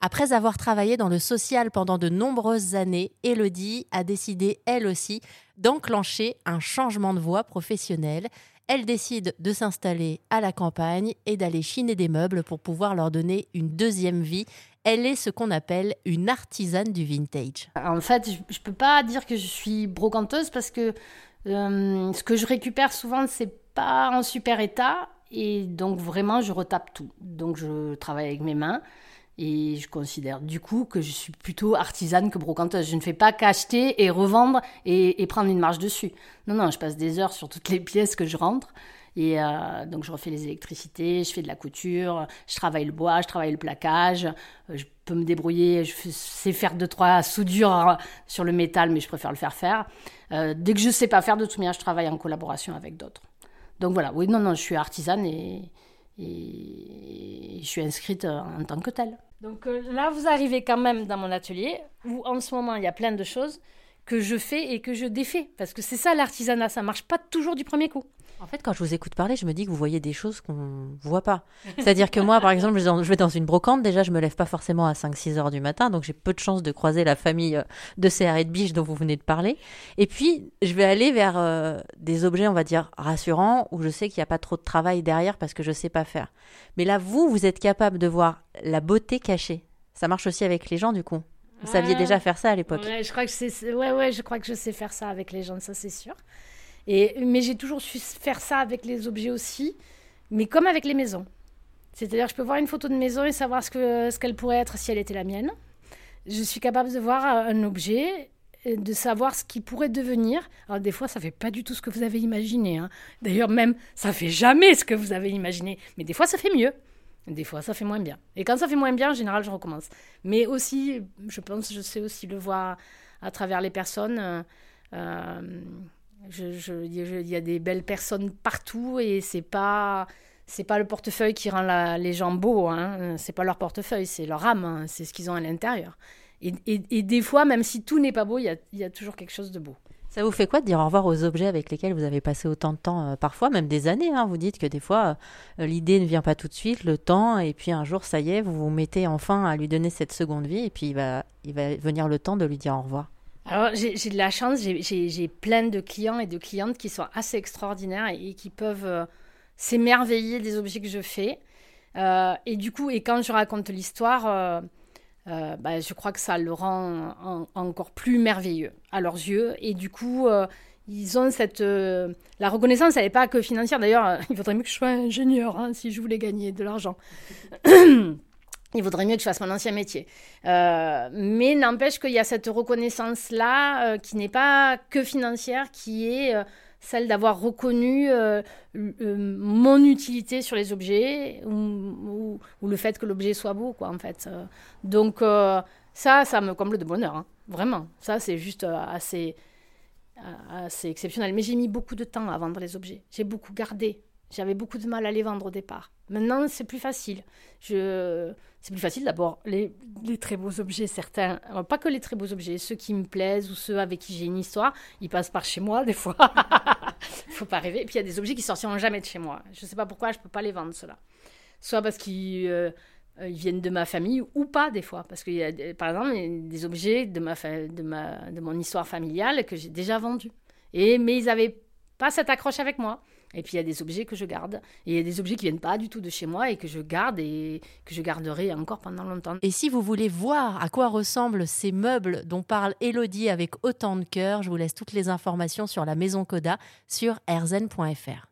Après avoir travaillé dans le social pendant de nombreuses années, Elodie a décidé, elle aussi, d'enclencher un changement de voie professionnelle. Elle décide de s'installer à la campagne et d'aller chiner des meubles pour pouvoir leur donner une deuxième vie. Elle est ce qu'on appelle une artisane du vintage. En fait, je ne peux pas dire que je suis brocanteuse parce que euh, ce que je récupère souvent, c'est pas en super état et donc vraiment, je retape tout. Donc je travaille avec mes mains. Et je considère du coup que je suis plutôt artisane que brocanteuse. Je ne fais pas qu'acheter et revendre et, prendre une marge dessus. Non, non, je passe des heures sur toutes les pièces que je rentre. Et euh, donc je refais les électricités, je fais de la couture, je travaille le bois, je travaille le plaquage, euh, je peux me débrouiller, je sais faire deux, trois soudures sur le métal, mais je préfère le faire faire. Euh, dès que je ne sais pas faire, de toute manière, je travaille en collaboration avec d'autres. Donc voilà, oui, non, non, je suis artisane et je suis inscrite en tant que telle. Donc euh, là, vous arrivez quand même dans mon atelier où en ce moment, il y a plein de choses que je fais et que je défais. Parce que c'est ça l'artisanat, ça marche pas toujours du premier coup. En fait, quand je vous écoute parler, je me dis que vous voyez des choses qu'on ne voit pas. C'est-à-dire que moi, par exemple, je vais dans une brocante, déjà, je me lève pas forcément à 5-6 heures du matin, donc j'ai peu de chances de croiser la famille euh, de CR et de biche dont vous venez de parler. Et puis, je vais aller vers euh, des objets, on va dire, rassurants, où je sais qu'il n'y a pas trop de travail derrière parce que je ne sais pas faire. Mais là, vous, vous êtes capable de voir la beauté cachée. Ça marche aussi avec les gens, du coup. Vous saviez déjà faire ça à l'époque. Ouais, je crois que ouais, ouais, je crois que je sais faire ça avec les gens, ça c'est sûr. Et, mais j'ai toujours su faire ça avec les objets aussi, mais comme avec les maisons. C'est-à-dire, je peux voir une photo de maison et savoir ce qu'elle ce qu'elle pourrait être si elle était la mienne. Je suis capable de voir un objet, de savoir ce qui pourrait devenir. Alors, des fois, ça fait pas du tout ce que vous avez imaginé. Hein. D'ailleurs, même, ça fait jamais ce que vous avez imaginé. Mais des fois, ça fait mieux. Des fois, ça fait moins bien. Et quand ça fait moins bien, en général, je recommence. Mais aussi, je pense, je sais aussi le voir à travers les personnes. Euh, il y a des belles personnes partout et c'est pas c'est pas le portefeuille qui rend les gens beaux, hein. c'est pas leur portefeuille, c'est leur âme, hein. c'est ce qu'ils ont à l'intérieur. Et, et, des fois, même si tout n'est pas beau, il y a, y a, toujours quelque chose de beau. Ça vous fait quoi de dire au revoir aux objets avec lesquels vous avez passé autant de temps, euh, parfois même des années hein? Vous dites que des fois, euh, l'idée ne vient pas tout de suite, le temps, et puis un jour, ça y est, vous vous mettez enfin à lui donner cette seconde vie, et puis il va, il va venir le temps de lui dire au revoir. Alors, j'ai de la chance, j'ai plein de clients et de clientes qui sont assez extraordinaires et, qui peuvent euh, s'émerveiller des objets que je fais. Et du coup, et quand je raconte l'histoire, euh, bah, je crois que ça le rend encore plus merveilleux à leurs yeux. Et du coup, ils ont cette. la reconnaissance, elle n'est pas que financière. D'ailleurs, il faudrait mieux que je sois ingénieur hein, si je voulais gagner de l'argent. il vaudrait mieux que je fasse mon ancien métier. Euh, mais n'empêche qu'il y a cette reconnaissance-là euh, qui n'est pas que financière, qui est euh, celle d'avoir reconnu mon utilité sur les objets ou, le fait que l'objet soit beau, quoi, en fait. donc ça, ça me comble de bonheur, hein. vraiment. Ça, c'est juste assez, assez exceptionnel. Mais j'ai mis beaucoup de temps à vendre les objets. J'ai beaucoup gardé. J'avais beaucoup de mal à les vendre au départ. Maintenant, c'est plus facile. Je... C'est plus facile d'abord. Les, très beaux objets, certains, pas que les très beaux objets, ceux qui me plaisent ou ceux avec qui j'ai une histoire, ils passent par chez moi des fois. faut pas rêver. Et puis il y a des objets qui sortiront jamais de chez moi. Je ne sais pas pourquoi je peux pas les vendre, ceux-là. Soit parce qu'ils euh, ils viennent de ma famille ou pas des fois. Parce qu'il y a, par exemple, des objets de, ma, de, ma, de mon histoire familiale que j'ai déjà vendus. Et, mais ils n'avaient pas cette accroche avec moi. Et puis il y a des objets que je garde. Et il y a des objets qui viennent pas du tout de chez moi et que je garde et que je garderai encore pendant longtemps. Et si vous voulez voir à quoi ressemblent ces meubles dont parle Elodie avec autant de cœur, je vous laisse toutes les informations sur la maison Coda sur erzen.fr.